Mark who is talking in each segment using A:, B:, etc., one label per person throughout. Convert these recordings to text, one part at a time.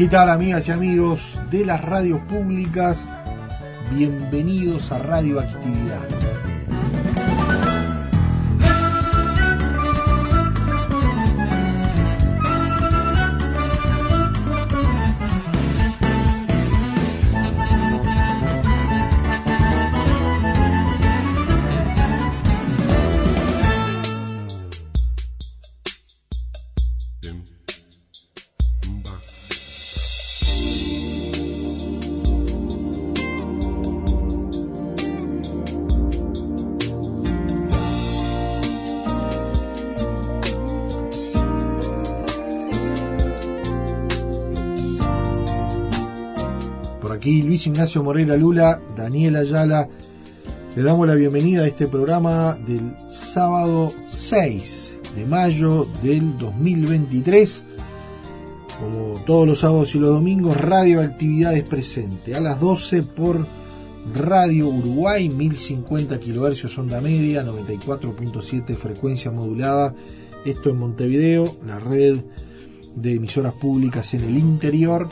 A: ¿Qué tal amigas y amigos de las radios públicas? Bienvenidos a Radioactividad. Por Ignacio Morela Lula, Daniel Ayala. Le damos la bienvenida a este programa del sábado 6 de mayo del 2023. Como todos los sábados y los domingos, Radioactividades presente a las 12 por Radio Uruguay, 1050 kHz onda media, 94.7 frecuencia modulada. Esto en Montevideo, la red de emisoras públicas en el interior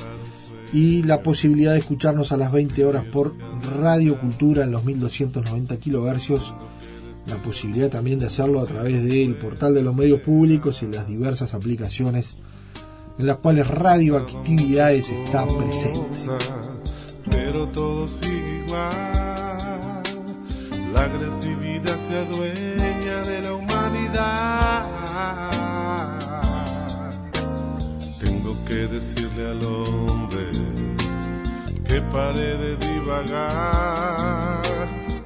A: y la posibilidad de escucharnos a las 20 horas por Radio Cultura en los 1290 kHz, la posibilidad también de hacerlo a través del portal de los medios públicos y las diversas aplicaciones en las cuales Radioactividades está presente.
B: Pero todo sigue igual, la agresividad se adueña de la humanidad. Tengo que decirle al hombre que pare de divagar.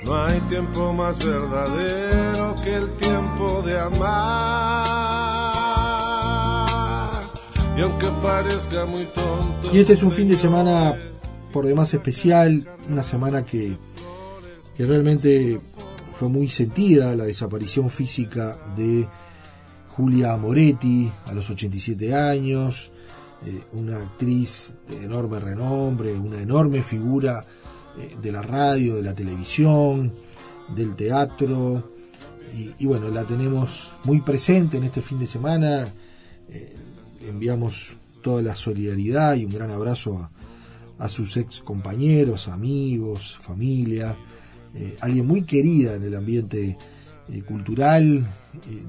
B: No hay tiempo más verdadero que el tiempo de amar. Y aunque parezca muy tonto.
A: Y este es un fin de semana por demás especial, una semana que, que realmente fue muy sentida la desaparición física de Julia Moretti a los 87 años, eh, una actriz de enorme renombre, una enorme figura eh, de la radio, de la televisión, del teatro, y, bueno, la tenemos muy presente en este fin de semana. Eh, enviamos toda la solidaridad y un gran abrazo a, sus ex compañeros, amigos, familia, alguien muy querida en el ambiente cultural,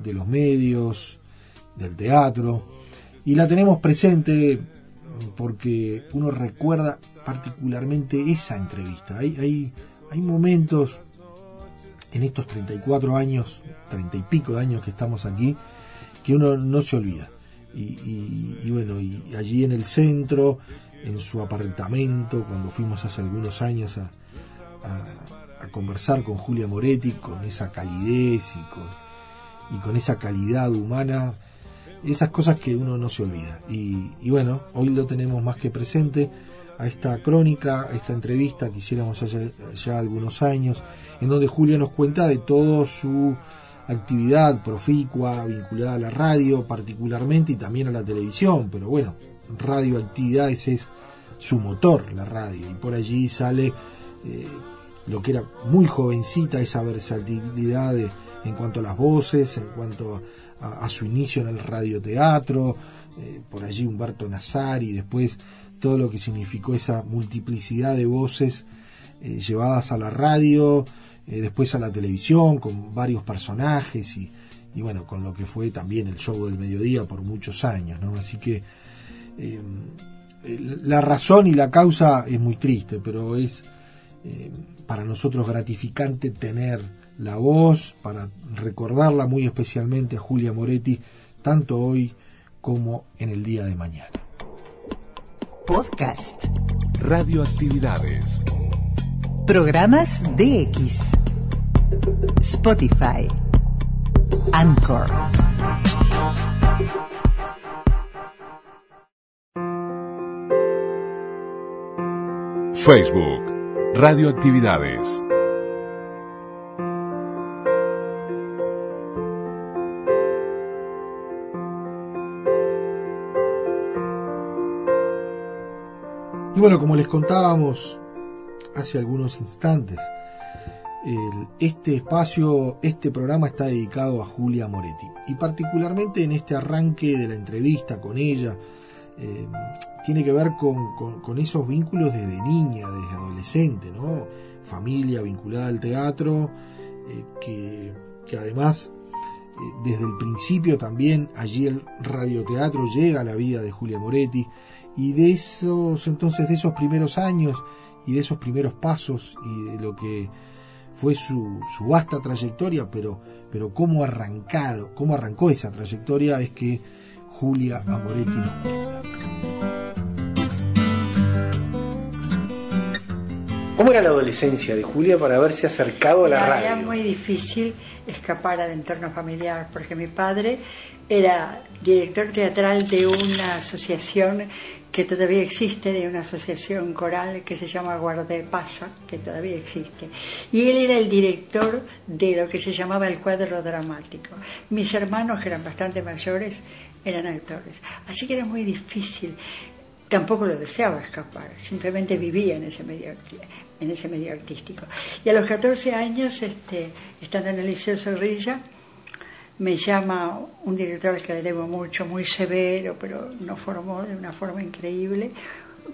A: de los medios, del teatro, y la tenemos presente porque uno recuerda particularmente esa entrevista. Hay, hay, hay momentos en estos 34 años, 30 y pico de años que estamos aquí, que uno no se olvida. Y, y, y bueno, y allí en el centro, en su apartamento, cuando fuimos hace algunos años a, a, a conversar con Julia Moretti, con esa calidez y con, y con esa calidad humana, esas cosas que uno no se olvida. Y, bueno, hoy lo tenemos más que presente a esta crónica, a esta entrevista que hiciéramos hace ya algunos años, en donde Julia nos cuenta de todo su actividad proficua vinculada a la radio particularmente y también a la televisión, pero bueno, radioactividades es su motor, la radio, y por allí sale eh, lo que era muy jovencita, esa versatilidad de, en cuanto a las voces, en cuanto a, a su inicio en el radioteatro, eh, por allí Humberto Nazari, después todo lo que significó esa multiplicidad de voces eh, llevadas a la radio, eh, después a la televisión, con varios personajes y, y, bueno, con lo que fue también el show del mediodía por muchos años, ¿no? Así que eh, la razón y la causa es muy triste, pero es para nosotros gratificante tener la voz, para recordarla muy especialmente a Julia Moretti, tanto hoy como en el día de mañana.
C: Podcast.
D: Radioactividades.
C: Programas DX. Spotify. Anchor.
D: Facebook, Radioactividades.
A: Bueno, como les contábamos hace algunos instantes, este espacio, este programa está dedicado a Julia Moretti. Y particularmente en este arranque de la entrevista con ella, eh, tiene que ver con, esos vínculos desde niña, desde adolescente, ¿no? Familia vinculada al teatro, eh, que, además eh, desde el principio también allí el radioteatro llega a la vida de Julia Moretti y de esos entonces de esos primeros años y de esos primeros pasos y de lo que fue su, su vasta trayectoria, pero, pero cómo arrancado, cómo arrancó esa trayectoria es que Julia Amoretti nos cuenta.
E: ¿Cómo era la adolescencia de Julia para haberse acercado a la radio?
F: Era muy difícil escapar al entorno familiar, porque mi padre era director teatral de una asociación que todavía existe, de una asociación coral que se llama Guarda Pasa, que todavía existe. Y él era el director de lo que se llamaba el cuadro dramático. Mis hermanos, que eran bastante mayores, eran actores. Así que era muy difícil. Tampoco lo deseaba escapar, simplemente vivía en ese medio, en ese medio artístico. Y a los 14 años, este, estando en el Liceo Zorrilla, me llama un director al que le debo mucho, muy severo, pero nos formó de una forma increíble,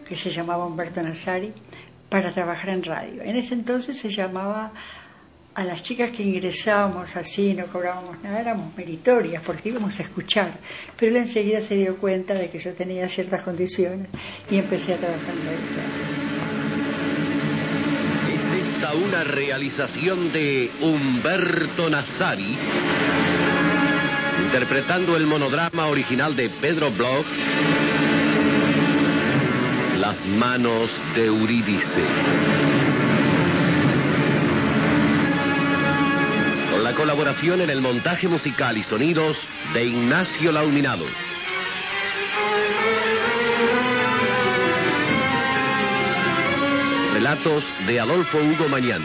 F: que se llamaba Humberto Nazari, para trabajar en radio. En ese entonces se llamaba a las chicas que ingresábamos así, no cobrábamos nada, éramos meritorias porque íbamos a escuchar. Pero él enseguida se dio cuenta de que yo tenía ciertas condiciones y empecé a trabajar en radio
G: una realización de Humberto Nazari, interpretando el monodrama original de Pedro Bloch, Las manos de Eurídice. Con la colaboración en el montaje musical y sonidos de Ignacio Lauminado. Relatos de Adolfo Hugo Mañán.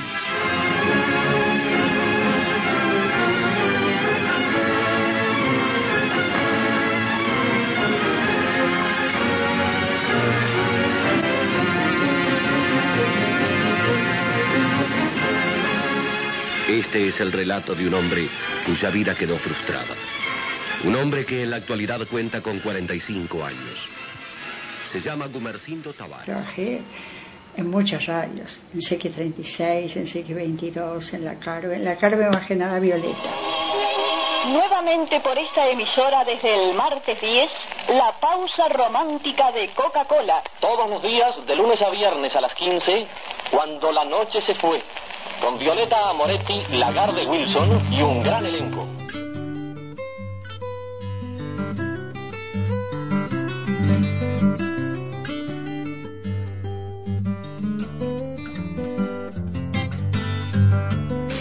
G: Este es el relato de un hombre cuya vida quedó frustrada. Un hombre que en la actualidad cuenta con 45 años. Se llama Gumercindo Tavares
F: en muchas radios, en CX36, en CX22, en la Carve, en la Carve más que nada Violeta.
H: Nuevamente por esta emisora desde el martes 10, la pausa romántica de Coca-Cola.
I: Todos los días, de lunes a viernes a las 15, cuando la noche se fue, con Violeta Amoretti, Lagarde Wilson y un gran elenco.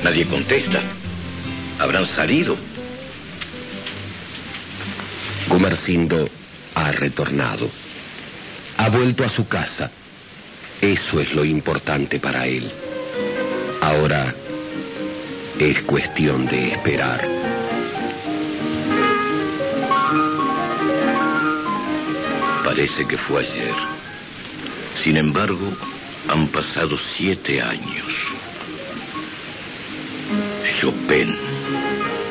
J: Nadie contesta. Habrán salido.
G: Gumercindo ha retornado. Ha vuelto a su casa. Eso es lo importante para él. Ahora es cuestión de esperar.
J: Parece que fue ayer. Sin embargo, han pasado siete años. Chopin.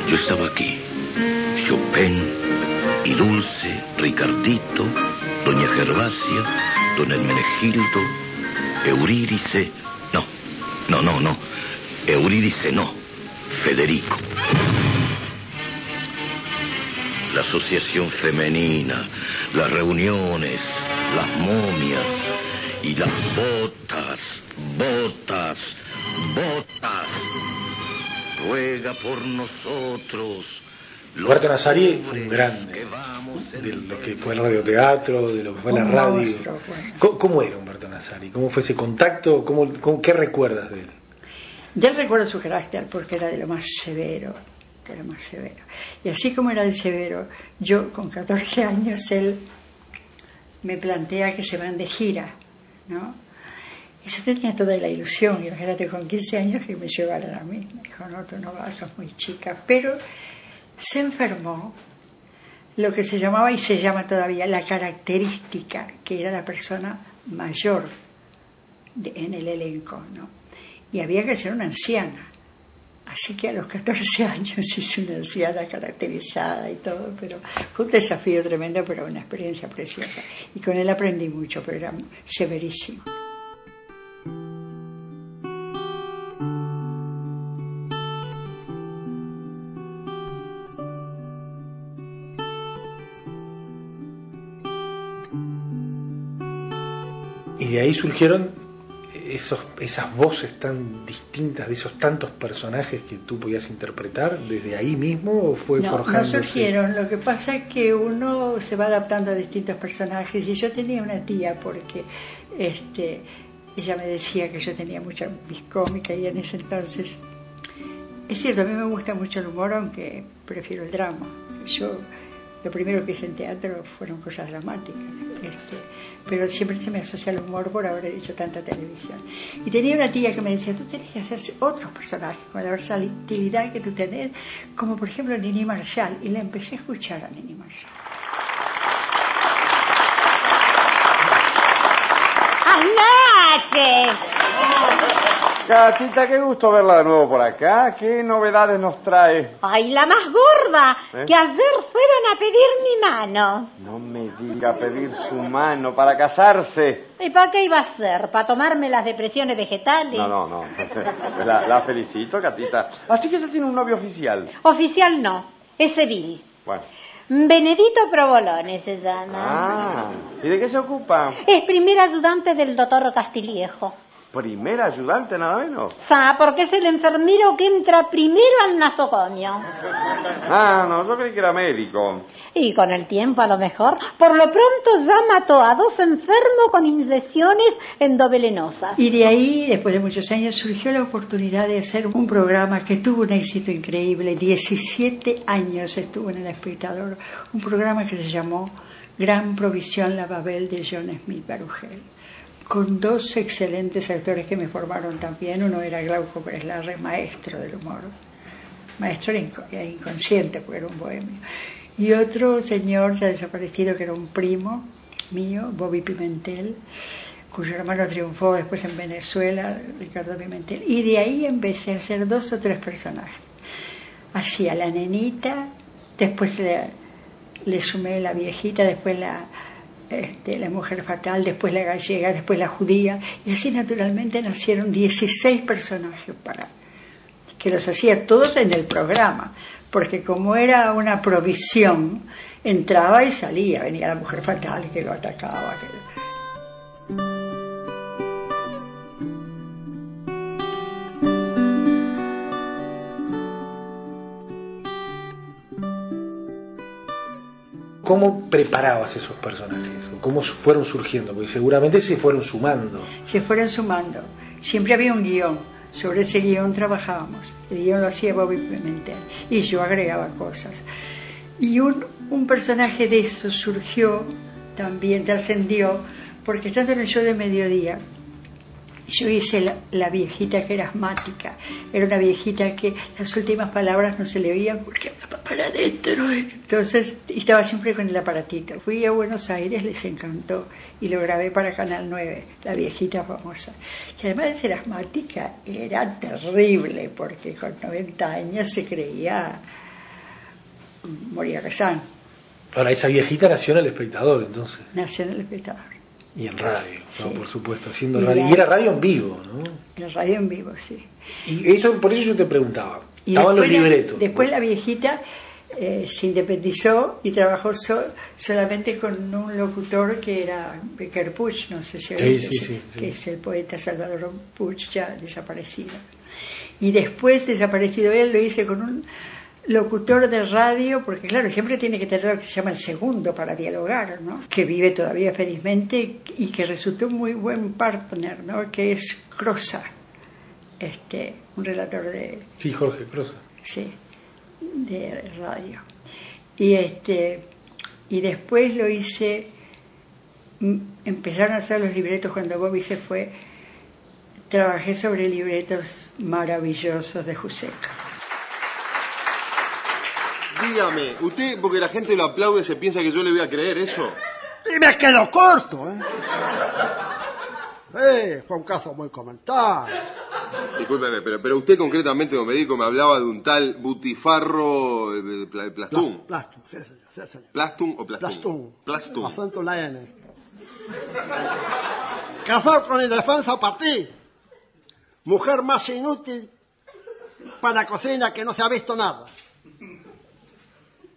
J: Yo estaba aquí. Chopin y Dulce, Ricardito, Doña Gervasia, Don Hermenegildo, Eurídice. No, no, no, no. Eurídice no. Federico. La asociación femenina, las reuniones, las momias y las botas, botas, botas ruega por nosotros.
E: Roberto Nazari fue un grande de lo que fue el radioteatro, de lo que fue la radio. ¿Cómo, era Humberto Nazari? ¿Cómo fue ese contacto? ¿Cómo, ¿Qué recuerdas de él?
F: De él recuerdo su carácter porque era de lo más severo. que era más severo. Y así como era de severo, yo con 14 años él me plantea que se van de gira, ¿no? Yo tenía toda la ilusión, imagínate con 15 años que me llevaran a mí. Me dijo, no, tú no vas, sos muy chica. Pero se enfermó lo que se llamaba y se llama todavía la característica, que era la persona mayor en el elenco, ¿no? Y había que ser una anciana. Así que a los 14 años hice una anciana caracterizada y todo, pero fue un desafío tremendo, pero una experiencia preciosa. Y con él aprendí mucho, pero era severísimo.
E: De ahí surgieron esos, esas voces tan distintas de esos tantos personajes que tú podías interpretar desde ahí mismo o fue
F: no,
E: forjándose?
F: No surgieron, lo que pasa es que uno se va adaptando a distintos personajes y yo tenía una tía porque este ella me decía que yo tenía mucha cómica y en ese entonces es cierto, a mí me gusta mucho el humor aunque prefiero el drama. Yo lo primero que hice en teatro fueron cosas dramáticas, este, pero siempre se me asocia el humor por haber hecho tanta televisión. Y tenía una tía que me decía, tú tenés que hacer otros personajes con la versatilidad que tú tenés, como por ejemplo Nini Marshall, y la empecé a escuchar a Nini Marshall.
K: ¡Andate!
L: Gatita, qué gusto verla de nuevo por acá. ¿Qué novedades nos trae?
K: ¡Ay, la más gorda!
L: ¿Eh?
K: Que ayer fueron a pedir mi mano.
L: No me diga pedir su mano para casarse.
K: ¿Y para qué iba a ser? ¿Para tomarme las depresiones vegetales?
L: No, no, no. La, la felicito, Gatita. Así que ya tiene un novio oficial.
K: Oficial no, es civil.
L: Bueno.
K: Benedito Provolone se llama.
L: Ah, ¿y de qué se ocupa?
K: Es primer ayudante del doctor Castillejo.
L: Primer ayudante, nada menos.
K: Ah, porque es el enfermero que entra primero al nosocomio.
L: Ah, no, yo creí que era médico.
K: Y con el tiempo, a lo mejor, por lo pronto ya mató a dos enfermos con inyecciones endovelenosas.
F: Y de ahí, después de muchos años, surgió la oportunidad de hacer un programa que tuvo un éxito increíble. 17 años estuvo en El Espectador. Un programa que se llamó Gran Provisión La Babel de John Smith Barugel con dos excelentes actores que me formaron también. Uno era Glauco Breslarre, maestro del humor, maestro inconsciente, porque era un bohemio. Y otro señor ya desaparecido, que era un primo mío, Bobby Pimentel, cuyo hermano triunfó después en Venezuela, Ricardo Pimentel. Y de ahí empecé a hacer dos o tres personajes. Hacía la nenita, después le, le sumé la viejita, después la este, la mujer fatal, después la gallega, después la judía, y así naturalmente nacieron 16 personajes para que los hacía todos en el programa, porque como era una provisión, entraba y salía, venía la mujer fatal que lo atacaba. Que...
E: ¿Cómo preparabas esos personajes? ¿Cómo fueron surgiendo? Porque seguramente se fueron sumando.
F: Se fueron sumando. Siempre había un guion. Sobre ese guion trabajábamos. El guion lo hacía Bobby Pimentel. Y yo agregaba cosas. Y un, un personaje de eso surgió también, trascendió, porque estando en el show de mediodía, yo hice la, la, viejita que era asmática. Era una viejita que las últimas palabras no se le oían porque para adentro. Entonces estaba siempre con el aparatito. Fui a Buenos Aires, les encantó y lo grabé para Canal 9, la viejita famosa. Y además de ser asmática, era terrible porque con 90 años se creía moría rezán.
E: Ahora, esa viejita nació en El Espectador, entonces.
F: Nació en El Espectador.
E: Y en radio,
F: Sí.
E: ¿no? por supuesto, haciendo
F: Y
E: radio.
F: la-
E: Y era radio en vivo, ¿no?
F: La radio en vivo, sí.
E: Y eso, por eso yo te preguntaba.
F: Y
E: Estaban los
F: después la-
E: libretos.
F: después la viejita eh, se independizó y trabajó so- solamente con un locutor que era Becker Puch, no sé si oíste,
E: sí, sí, sí.
F: que es el poeta Salvador Puch, ya desaparecido. Y después, desaparecido él, lo hice con un locutor de radio, porque claro, siempre tiene que tener lo que se llama el segundo para dialogar, ¿no? Que vive todavía felizmente y que resultó un muy buen partner, ¿no? Que es Crosa, este, un relator de,
E: Sí, Jorge Crosa.
F: Sí. de radio. Y este y después lo hice mm, empezaron a hacer los libretos cuando Bobby se fue trabajé sobre libretos maravillosos de Juseca.
M: Dígame, usted, porque la gente lo aplaude, se piensa que yo le voy a creer eso.
N: Y me quedo corto, ¿eh? Eh, fue un caso muy comentado.
M: Discúlpeme, pero, pero usted concretamente como médico me hablaba de un tal Butifarro eh, Pla- Plastún.
N: Plastum, sí, señor, sí, señor.
M: ¿Plastún o Plastún?
N: Plastum.
M: Plastún.
N: Acento en la N. Casado con indefensa para ti. Mujer más inútil para la cocina que no se ha visto nada.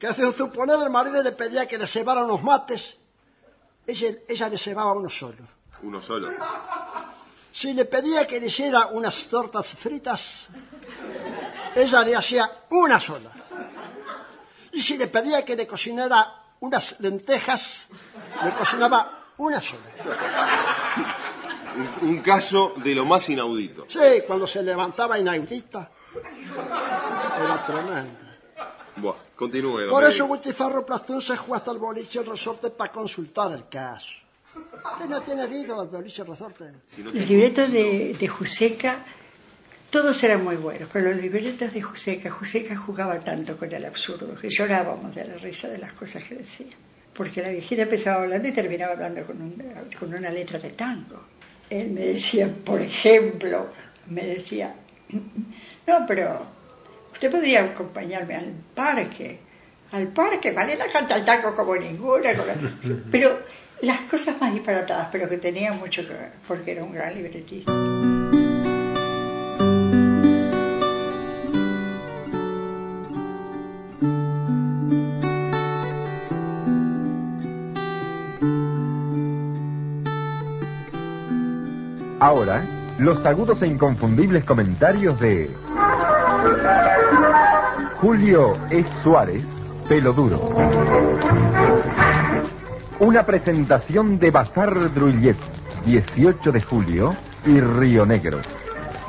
N: Que sin suponer el marido le pedía que le cebara unos mates, ella, ella le cebaba uno solo.
M: Uno solo.
N: Si le pedía que le hiciera unas tortas fritas, ella le hacía una sola. Y si le pedía que le cocinara unas lentejas, le cocinaba una sola.
M: Un, un caso de lo más inaudito.
N: Sí, cuando se levantaba inaudita, era tremendo.
M: Buah, continúe,
N: Por eso
M: médico.
N: Butifarro Plastún se fue hasta el boliche el resorte para consultar el caso. ¿Usted no tiene ido al boliche resorte?
F: Los libretos de, de Juseca, todos eran muy buenos, pero los libretos de Juseca, Juseca jugaba tanto con el absurdo que llorábamos de la risa de las cosas que decía. Porque la viejita empezaba hablando y terminaba hablando con, un- con una letra de tango. Él me decía, por ejemplo, me decía, no, pero usted podría acompañarme al parque. Al parque, Malena canta el tango como ninguna. con la- Pero las cosas más disparatadas, pero que tenían mucho que ver, porque era un gran libretista.
O: Ahora, los agudos e inconfundibles comentarios de Julio E. Suárez, pelo duro. Una presentación de Bazar Drullet, 18 de julio y Río Negro.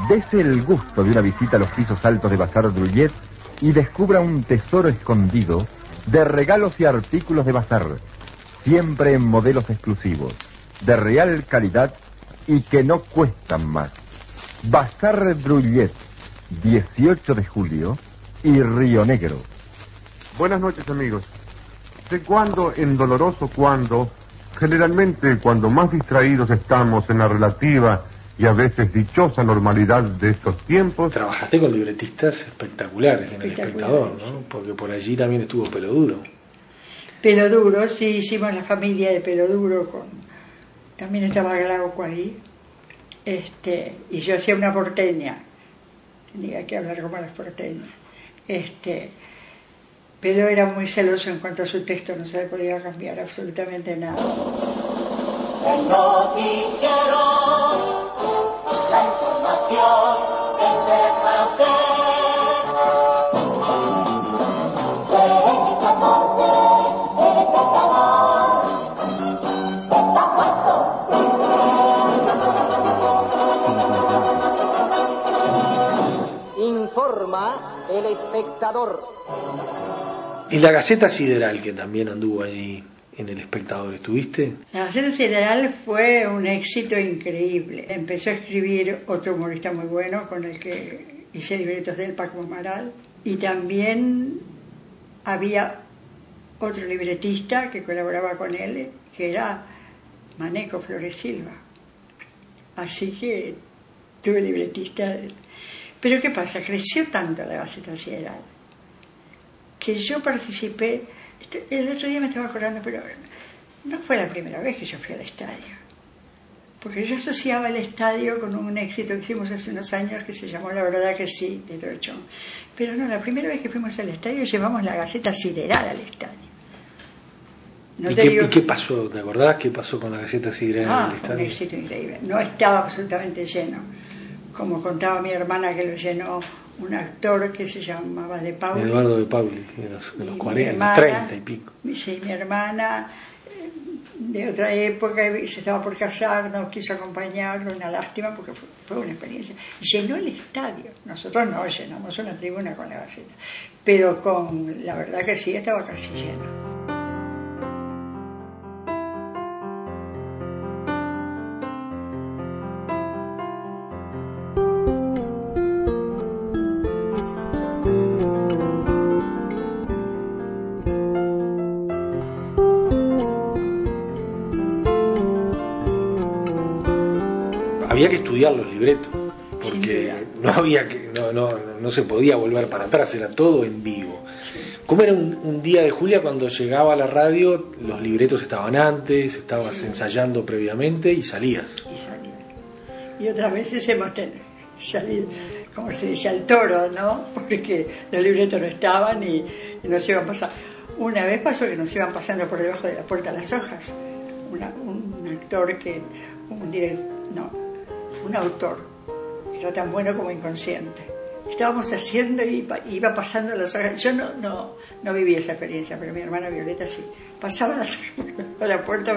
O: Dese el gusto de una visita a los pisos altos de Bazar Drullet y descubra un tesoro escondido de regalos y artículos de Bazar, siempre en modelos exclusivos, de real calidad y que no cuestan más. Bazar Drullet, 18 de julio y Río Negro.
P: Buenas noches amigos. ¿De cuándo en doloroso cuándo? Generalmente cuando más distraídos estamos en la relativa y a veces dichosa normalidad de estos tiempos.
E: Trabajaste con libretistas espectaculares en el espectador, ¿no? Porque por allí también estuvo pelo duro.
F: Pelo Duro, sí, hicimos la familia de Pelo Duro con... También estaba Glauco ahí. Este, y yo hacía una porteña. Tenía que hablar como las porteñas. Este, Pelo era muy celoso en cuanto a su texto, no se le podía cambiar absolutamente nada.
Q: El espectador.
E: Y la Gaceta Sideral, que también anduvo allí en el espectador, ¿estuviste?
F: La Gaceta Sideral fue un éxito increíble. Empezó a escribir otro humorista muy bueno con el que hice libretos de él, Paco Amaral. Y también había otro libretista que colaboraba con él, que era Maneco Flores Silva. Así que tuve libretista. Pero ¿qué pasa? Creció tanto la Gaceta Sideral que yo participé. este- El otro día me estaba acordando, pero no fue la primera vez que yo fui al estadio. Porque yo asociaba el estadio con un éxito que hicimos hace unos años que se llamó La verdad que sí, de Trochón. Pero no, la primera vez que fuimos al estadio llevamos la Gaceta Sideral al estadio. No
E: ¿Y, qué,
F: digo
E: y qué pasó? ¿Te acordás qué pasó con la Gaceta Sideral en
F: Ah,
E: el
F: fue un
E: estadio?
F: éxito increíble. No estaba absolutamente lleno. Como contaba mi hermana que lo llenó un actor que se llamaba De Pauli.
E: Eduardo de Pauli, de los, de los
F: Y mi
E: 40,
F: hermana-
E: 30 y pico.
F: Sí, mi hermana, eh, de otra época se estaba por casar, nos quiso acompañar, una lástima porque fue, fue una experiencia. Llenó el estadio, nosotros no llenamos una tribuna con la Gaceta, pero con la verdad que sí estaba casi lleno.
E: Estudiar los libretos porque no había que no, no, no se podía volver para atrás era todo en vivo ¿Cómo era un, un día de Julia cuando llegaba a la radio? Los libretos estaban antes, estabas
F: Sí.
E: ensayando previamente y salías.
F: y salí. Y otras veces hemos tenido salir, como se dice, al toro, ¿no? Porque los libretos no estaban y, y nos iban pasando. Una vez pasó que nos iban pasando por debajo de la puerta las hojas. Una- un actor que, un direct, no, un autor, era tan bueno como inconsciente. Estábamos haciendo y iba pasando las hojas. Yo no, no, no viví esa experiencia, pero mi hermana Violeta sí. Pasaba las por la puerta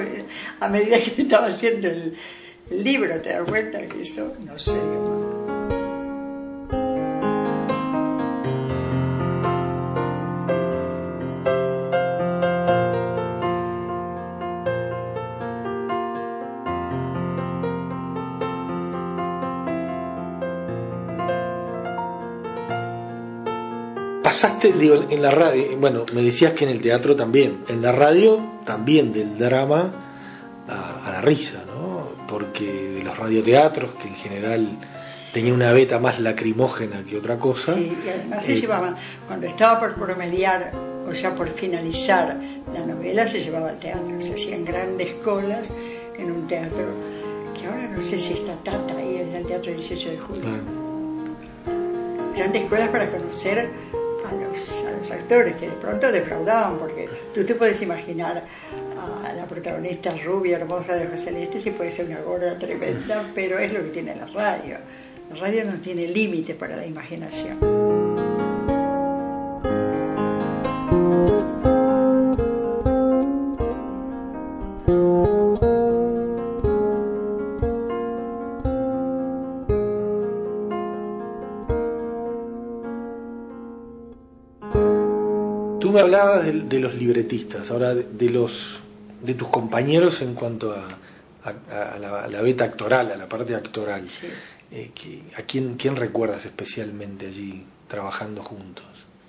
F: a medida que estaba haciendo el, el libro, te das cuenta que eso no sé.
E: Pasaste, digo, en la radio, bueno, me decías que en el teatro también, en la radio también del drama a, a la risa, ¿no? Porque de los radioteatros, que en general tenía una beta más lacrimógena que otra cosa,
F: Sí, y además se
E: eh,
F: llevaba, cuando estaba por promediar o ya por finalizar la novela, se llevaba al teatro, se hacían grandes colas en un teatro que ahora no sé si está Tata ahí en el Teatro 18 de Julio. Grandes colas para conocer a los, a los actores que de pronto defraudaban, porque tú te puedes imaginar a la protagonista rubia, hermosa de José Celeste, si puede ser una gorda tremenda, pero es lo que tiene la radio. La radio no tiene límite para la imaginación.
E: De, los libretistas, ahora de, de los de tus compañeros en cuanto a, a- a la, a la beta actoral, a la parte actoral. Eh, que- ¿A quién, quién recuerdas especialmente allí trabajando juntos?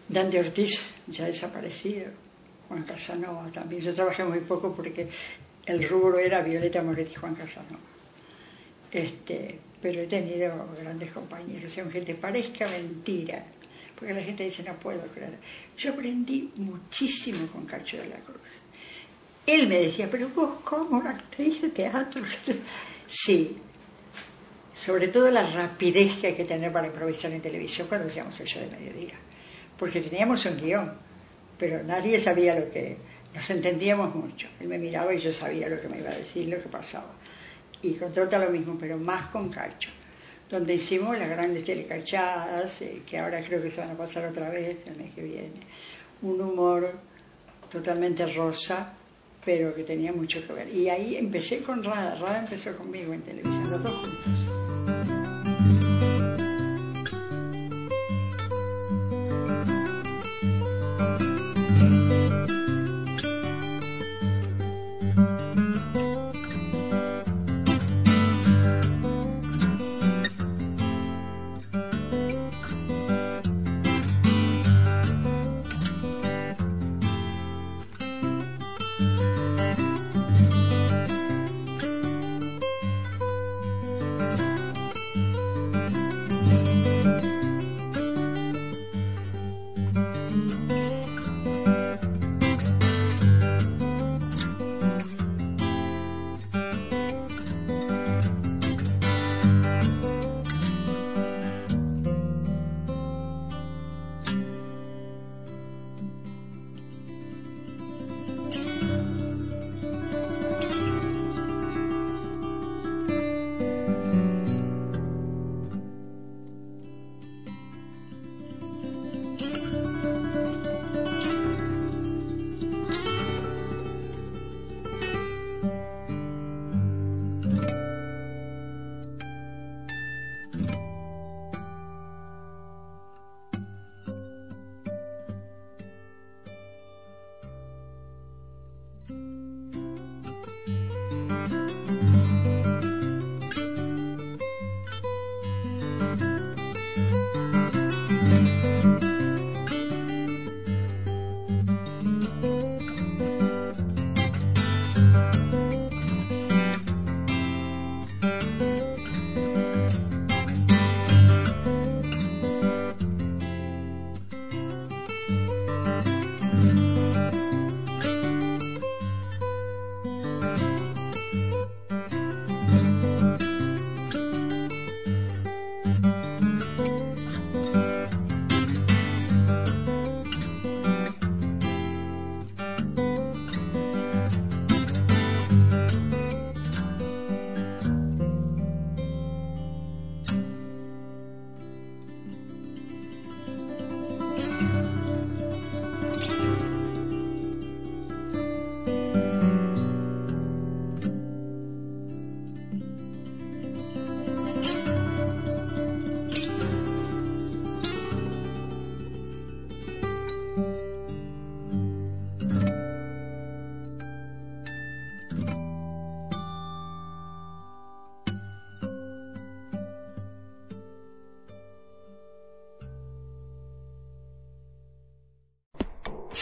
F: Dante Ortiz ya desaparecido, Juan Casanova también. Yo trabajé muy poco porque el rubro era Violeta Moretti y Juan Casanova. Este, pero he tenido grandes compañeros, y aunque te parezca mentira, porque la gente dice no puedo creer. Yo aprendí muchísimo con Cacho de la Cruz. Él me decía, pero vos como una actriz de teatro. Sí, sobre todo la rapidez que hay que tener para improvisar en televisión cuando hacíamos el de mediodía. Porque teníamos un guion, pero nadie sabía lo que... Nos entendíamos mucho. Él me miraba y yo sabía lo que me iba a decir, lo que pasaba. Y con Trota lo mismo, pero más con Cacho, donde hicimos las grandes telecachadas, eh, que ahora creo que se van a pasar otra vez el mes que viene. Un humor totalmente rosa, pero que tenía mucho que ver. Y ahí empecé con Rada, Rada empezó conmigo en televisión, los dos juntos.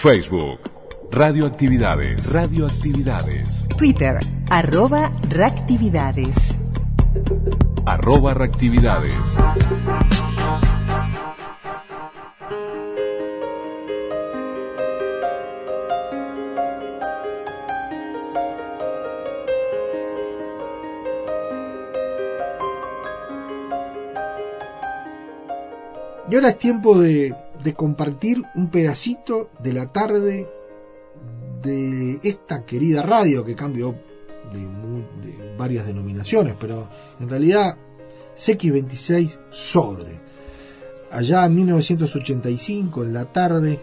D: Facebook, Radioactividades, Radioactividades,
C: Twitter, arroba reactividades.
D: arroba reactividades.
A: Y ahora es tiempo de, de compartir un pedacito de la tarde de esta querida radio que cambió de, varias denominaciones, pero en realidad CX26 Sodre. Allá en 1985, en la tarde,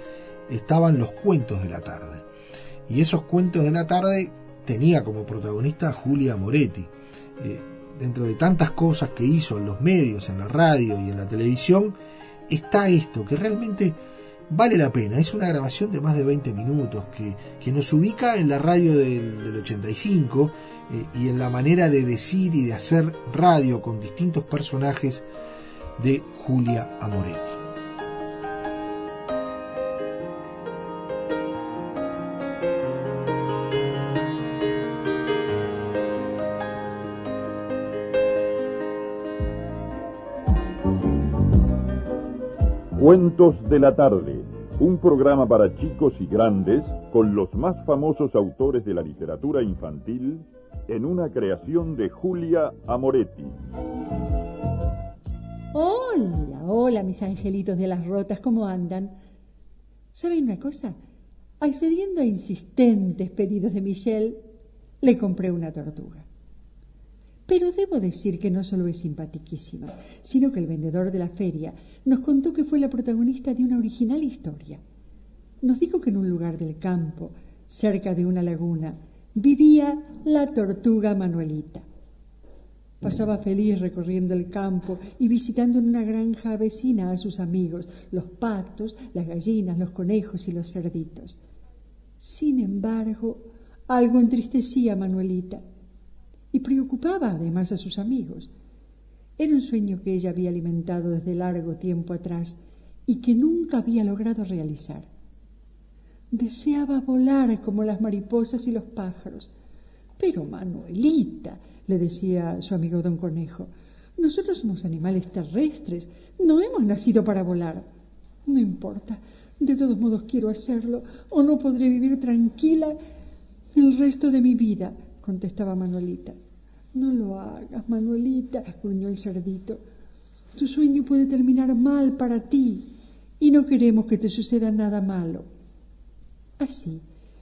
A: estaban los cuentos de la tarde. Y esos cuentos de la tarde tenía como protagonista a Julia Moretti. Eh, dentro de tantas cosas que hizo en los medios, en la radio y en la televisión, está esto que realmente vale la pena. Es una grabación de más de 20 minutos que, que nos ubica en la radio del, del 85 eh, y en la manera de decir y de hacer radio con distintos personajes de Julia Amoretti.
R: Cuentos de la tarde, un programa para chicos y grandes con los más famosos autores de la literatura infantil en una creación de Julia Amoretti.
F: Hola, hola, mis angelitos de las rotas, ¿cómo andan? ¿Saben una cosa? Accediendo a insistentes pedidos de Michelle, le compré una tortuga. Pero debo decir que no solo es simpatiquísima, sino que el vendedor de la feria nos contó que fue la protagonista de una original historia. Nos dijo que en un lugar del campo, cerca de una laguna, vivía la tortuga Manuelita. Pasaba feliz recorriendo el campo y visitando en una granja vecina a sus amigos, los patos, las gallinas, los conejos y los cerditos. Sin embargo, algo entristecía a Manuelita y preocupaba además a sus amigos. Era un sueño que ella había alimentado desde largo tiempo atrás y que nunca había logrado realizar. Deseaba volar como las mariposas y los pájaros. Pero Manuelita, le decía su amigo don Conejo, nosotros somos animales terrestres, no hemos nacido para volar. No importa, de todos modos quiero hacerlo o no podré vivir tranquila el resto de mi vida, contestaba Manuelita. No lo hagas, Manuelita, gruñó el cerdito. Tu sueño puede terminar mal para ti y no queremos que te suceda nada malo. Así,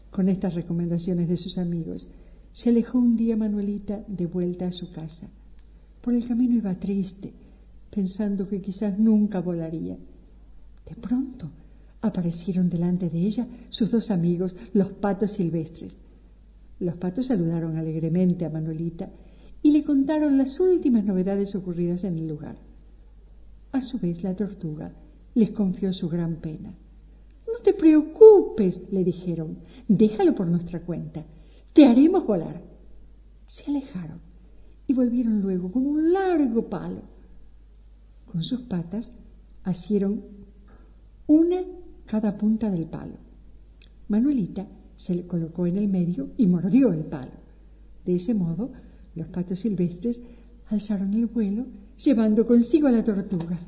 F: con estas recomendaciones de sus amigos, se alejó un día Manuelita de vuelta a su casa. Por el camino iba triste, pensando que quizás nunca volaría. De pronto aparecieron delante de ella sus dos amigos, los patos silvestres. Los patos saludaron alegremente a Manuelita y le contaron las últimas novedades ocurridas en el lugar. A su vez, la tortuga les confió su gran pena. No te preocupes, le dijeron, déjalo por nuestra cuenta, te haremos volar. Se alejaron y volvieron luego con un largo palo. Con sus patas asieron una cada punta del palo. Manuelita se le colocó en el medio y mordió el palo. De ese modo, los patos silvestres alzaron el vuelo, llevando consigo a la tortuga.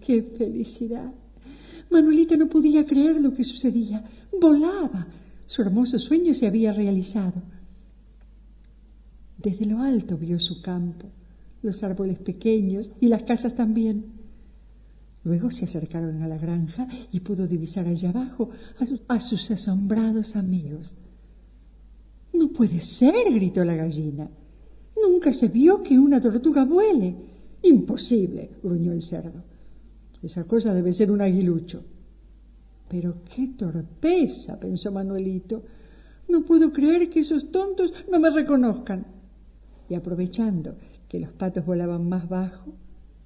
F: ¡Qué felicidad! Manuelita no podía creer lo que sucedía. Volaba. Su hermoso sueño se había realizado. Desde lo alto vio su campo, los árboles pequeños y las casas también. Luego se acercaron a la granja y pudo divisar allá abajo a a sus asombrados amigos. No puede ser, gritó la gallina. Nunca se vio que una tortuga vuele. Imposible, gruñó el cerdo. Esa cosa debe ser un aguilucho.
S: Pero qué torpeza, pensó Manuelito. No puedo creer que esos tontos no me reconozcan. Y aprovechando que los patos volaban más bajo,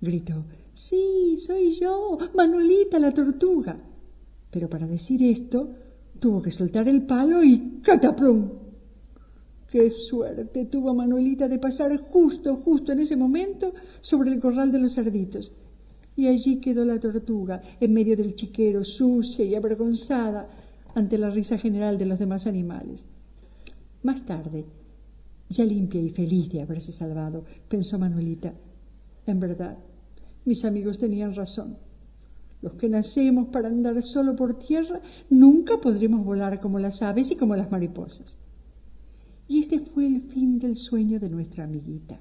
S: gritó, Sí, soy yo, Manuelita la tortuga. Pero para decir esto, tuvo que soltar el palo y ¡cataplum! Qué suerte tuvo Manuelita de pasar justo, justo en ese momento sobre el corral de los cerditos. Y allí quedó la tortuga, en medio del chiquero, sucia y avergonzada ante la risa general de los demás animales. Más tarde, ya limpia y feliz de haberse salvado, pensó Manuelita. En verdad, mis amigos tenían razón. Los que nacemos para andar solo por tierra nunca podremos volar como las aves y como las mariposas. Y este fue el fin del sueño de nuestra amiguita.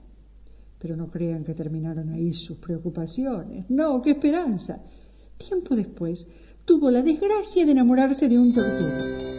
S: Pero no crean que terminaron ahí sus preocupaciones. No, qué esperanza. Tiempo después tuvo la desgracia de enamorarse de un tortuga.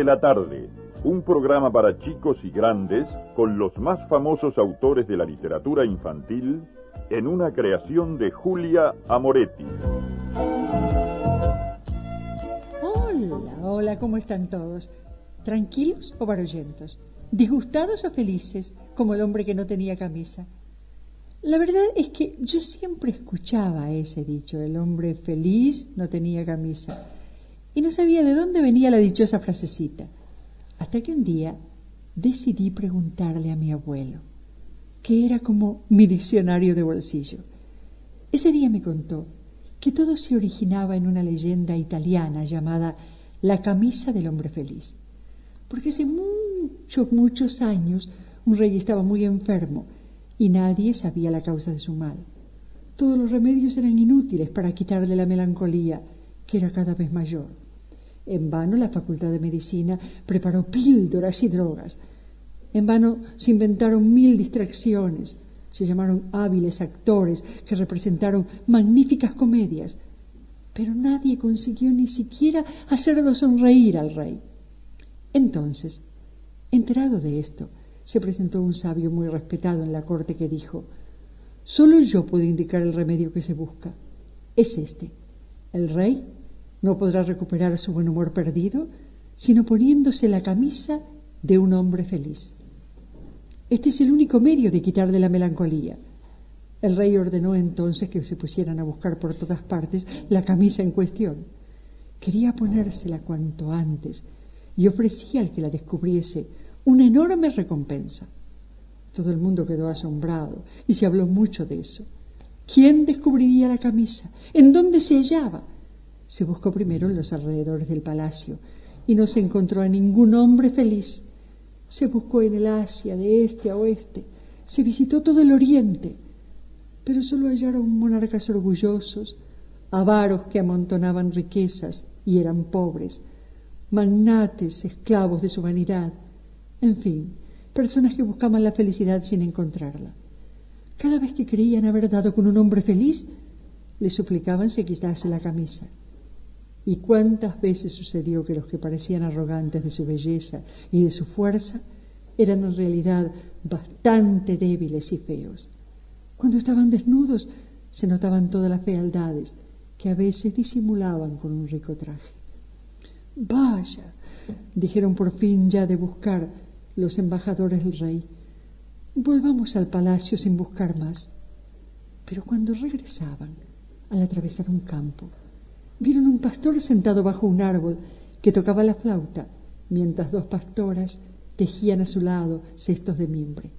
T: De la
R: tarde, un programa para chicos y grandes con los más famosos autores de la literatura infantil en una creación de Julia Amoretti.
S: Hola, hola, ¿cómo están todos? ¿Tranquilos o barullentos? ¿Disgustados o felices, como el hombre que no tenía camisa? La verdad es que yo siempre escuchaba ese dicho, el hombre feliz no tenía camisa, y no sabía de dónde venía la dichosa frasecita, hasta que un día decidí preguntarle a mi abuelo, que era como mi diccionario de bolsillo. Ese día me contó que todo se originaba en una leyenda italiana llamada La camisa del hombre feliz, porque hace muchos, muchos años un rey estaba muy enfermo y nadie sabía la causa de su mal. Todos los remedios eran inútiles para quitarle la melancolía, que era cada vez mayor. En vano la Facultad de Medicina preparó píldoras y drogas. En vano se inventaron mil distracciones. Se llamaron hábiles actores que representaron magníficas comedias. Pero nadie consiguió ni siquiera hacerlo sonreír al rey. Entonces, enterado de esto, se presentó un sabio muy respetado en la corte que dijo,
F: Solo yo puedo indicar el remedio que se busca. Es este. El rey no podrá recuperar su buen humor perdido sino poniéndose la camisa de un hombre feliz. Este es el único medio de quitar de la melancolía. El rey ordenó entonces que se pusieran a buscar por todas partes la camisa en cuestión. Quería ponérsela cuanto antes y ofrecía al que la descubriese una enorme recompensa. Todo el mundo quedó asombrado y se habló mucho de eso. ¿Quién descubriría la camisa? ¿En dónde se hallaba? Se buscó primero en los alrededores del palacio y no se encontró a ningún hombre feliz. Se buscó en el Asia, de este a oeste, se visitó todo el Oriente, pero solo hallaron monarcas orgullosos, avaros que amontonaban riquezas y eran pobres, magnates, esclavos de su vanidad, en fin, personas que buscaban la felicidad sin encontrarla. Cada vez que creían haber dado con un hombre feliz, le suplicaban se quitase la camisa. Y cuántas veces sucedió que los que parecían arrogantes de su belleza y de su fuerza eran en realidad bastante débiles y feos. Cuando estaban desnudos se notaban todas las fealdades que a veces disimulaban con un rico traje. Vaya, dijeron por fin ya de buscar los embajadores del rey. Volvamos al palacio sin buscar más. Pero cuando regresaban, al atravesar un campo, vieron un pastor sentado bajo un árbol que tocaba la flauta, mientras dos pastoras tejían a su lado cestos de mimbre.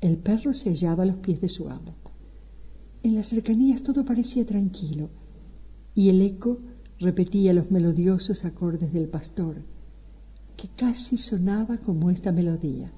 F: El perro se hallaba a los pies de su amo. En las cercanías todo parecía tranquilo y el eco repetía los melodiosos acordes del pastor, que casi sonaba como esta melodía.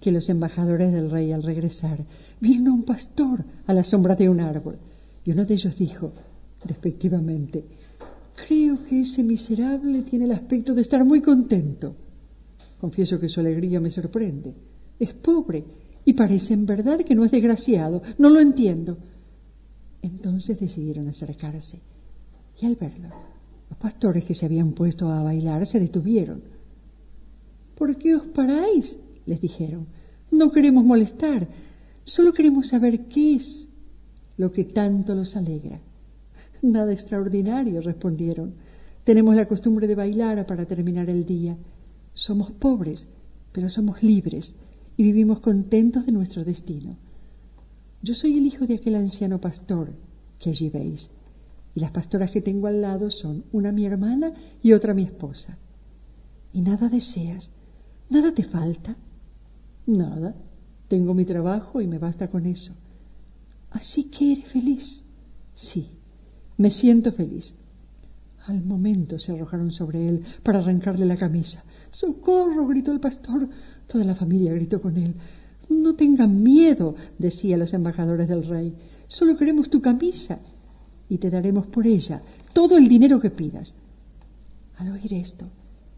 F: Que los embajadores del rey al regresar vieron a un pastor a la sombra de un árbol y uno de ellos dijo, despectivamente, creo que ese miserable tiene el aspecto de estar muy contento. Confieso que su alegría me sorprende. Es pobre y parece en verdad que no es desgraciado. No lo entiendo. Entonces decidieron acercarse y al verlo, los pastores que se habían puesto a bailar se detuvieron. ¿Por qué os paráis? Les dijeron. No queremos molestar, solo queremos saber qué es lo que tanto los alegra. Nada extraordinario, respondieron. Tenemos la costumbre de bailar para terminar el día. Somos pobres, pero somos libres y vivimos contentos de nuestro destino. Yo soy el hijo de aquel anciano pastor que allí veis, y las pastoras que tengo al lado son una mi hermana y otra mi esposa. ¿Y nada deseas? ¿Nada te falta? Nada. Tengo mi trabajo y me basta con eso. Así que eres feliz. Sí, me siento feliz. Al momento se arrojaron sobre él para arrancarle la camisa. ¡Socorro! gritó el pastor. Toda la familia gritó con él. No tengan miedo, decía los embajadores del rey. Solo queremos tu camisa y te daremos por ella todo el dinero que pidas. Al oír esto,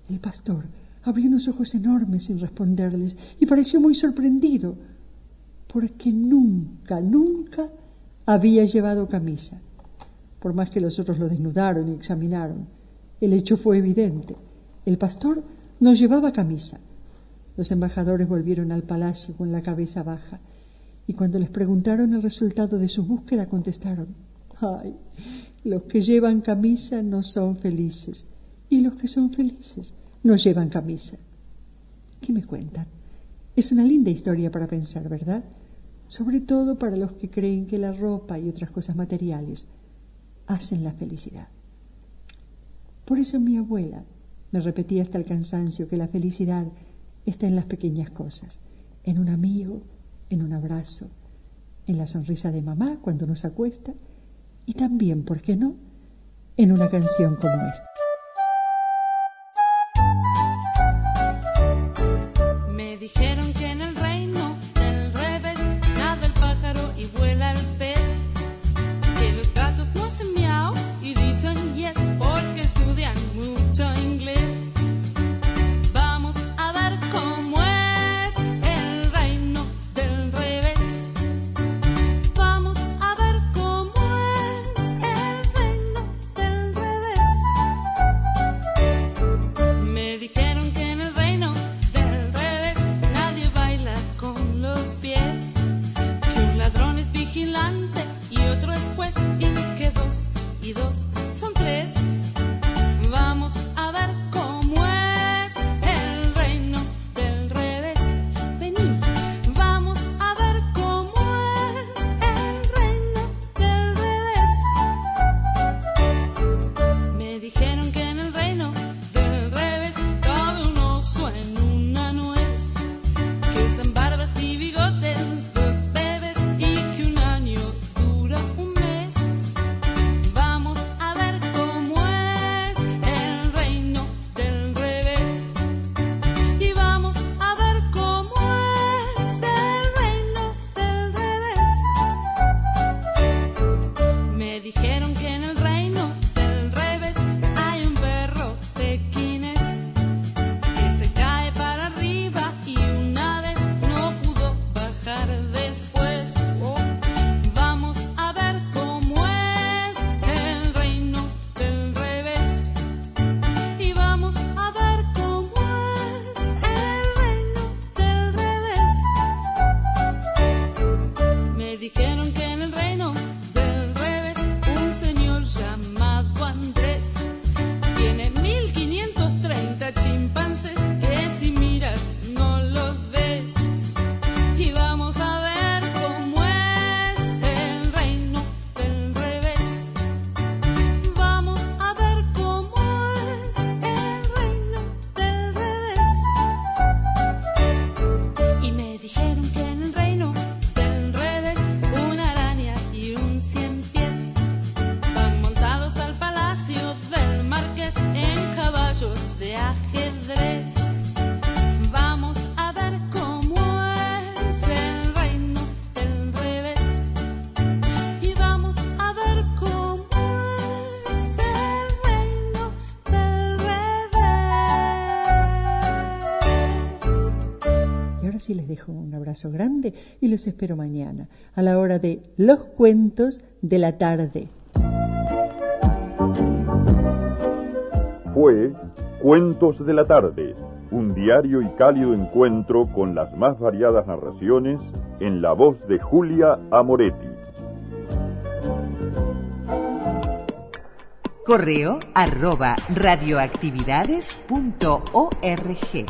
F: el pastor
U: Abrió unos ojos enormes sin responderles y pareció muy sorprendido, porque nunca, nunca había llevado camisa. Por más que los otros lo desnudaron y examinaron, el hecho fue evidente. El pastor no llevaba camisa. Los embajadores volvieron al palacio con la cabeza baja y cuando les preguntaron el resultado de su búsqueda contestaron, ay, los que llevan camisa no son felices y los que son felices no llevan camisa. ¿Qué me cuentan? Es una linda historia para pensar, ¿verdad? Sobre todo para los que creen que la ropa y otras cosas materiales hacen la felicidad. Por eso mi abuela me repetía hasta el cansancio que la felicidad está en las pequeñas cosas, en un amigo, en un abrazo, en la sonrisa de mamá cuando nos acuesta y también, ¿por qué no?, en una canción como esta. Abrazo grande y los espero mañana a la hora de los cuentos de la tarde.
R: Fue Cuentos de la Tarde, un diario y cálido encuentro con las más variadas narraciones en la voz de Julia Amoretti.
C: Correo arroba radioactividades.org.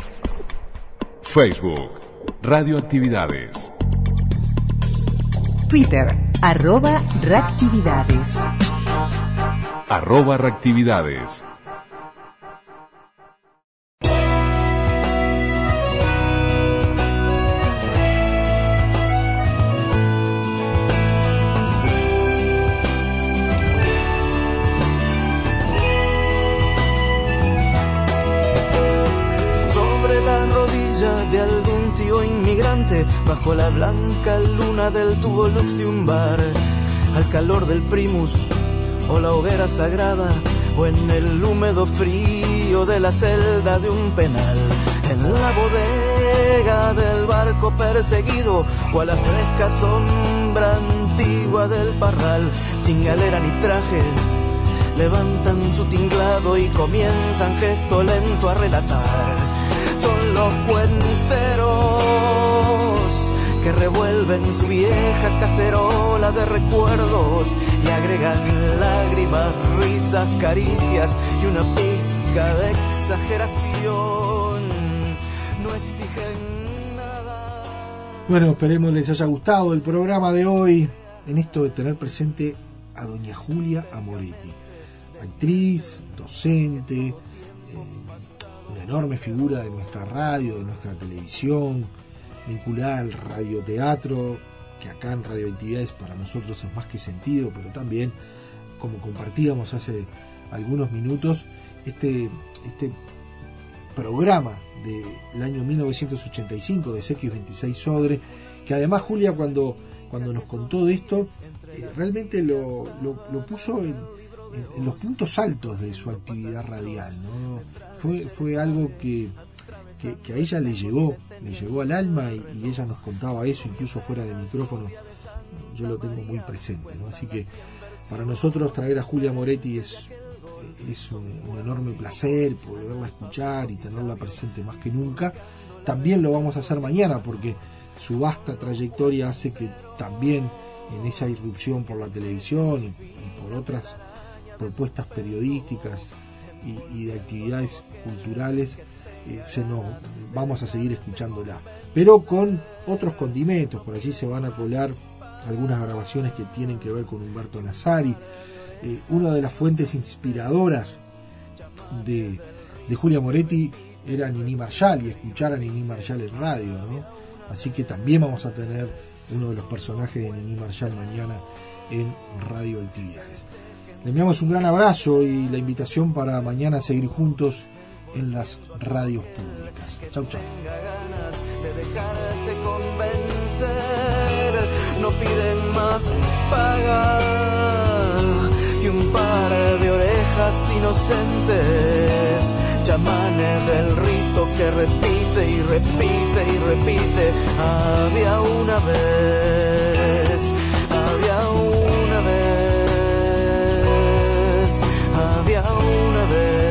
D: Facebook, Radioactividades.
C: Twitter arroba reactividades.
D: Arroba Reactividades.
V: Bajo la blanca luna del tubo lux de un bar, al calor del primus o la hoguera sagrada, o en el húmedo frío de la celda de un penal. en la bodega del barco perseguido o a la fresca sombra antigua del parral, sin galera ni traje, levantan su tinglado y comienzan gesto lento a relatar. Son los cuenteros que revuelven su vieja cacerola de recuerdos y agregan lágrimas, risas, caricias y una pizca de exageración. No exigen nada.
A: Bueno, esperemos les haya gustado el programa de hoy en esto de tener presente a doña Julia Amoretti, actriz, docente, eh, una enorme figura de nuestra radio, de nuestra televisión, vinculada al radioteatro, que acá en Radioactividades para nosotros es más que sentido, pero también, como compartíamos hace algunos minutos, este, este programa del año 1985 de X26 Sodre, que además Julia cuando, cuando nos contó de esto, eh, realmente lo, lo- puso en- en los puntos altos de su actividad radial. ¿no? Fue, fue algo que, que, a ella le llegó, le llegó al alma y, ella nos contaba eso, incluso fuera de micrófono, yo lo tengo muy presente. Así que para nosotros traer a Julia Moretti es, un, enorme placer poderla escuchar y tenerla presente más que nunca. También lo vamos a hacer mañana porque su vasta trayectoria hace que también en esa irrupción por la televisión y, por otras propuestas periodísticas y de actividades culturales eh, se nos vamos a seguir escuchándola pero con otros condimentos por allí se van a colar algunas grabaciones que tienen que ver con Humberto Nazari eh, una de las fuentes inspiradoras de, de Julia Moretti era Nini Marshall y escuchar a Nini Marshall en radio, ¿no? Así que también vamos a tener uno de los personajes de Nini Marshall mañana en Radio Actividades. Le enviamos un gran abrazo y la invitación para mañana seguir juntos en las radios públicas. Chau, chau.
V: de dejarse convencer, no piden más pagar que un par de orejas inocentes, chamanes del rito que repite y repite y repite. Había una vez, había una vez, había una vez.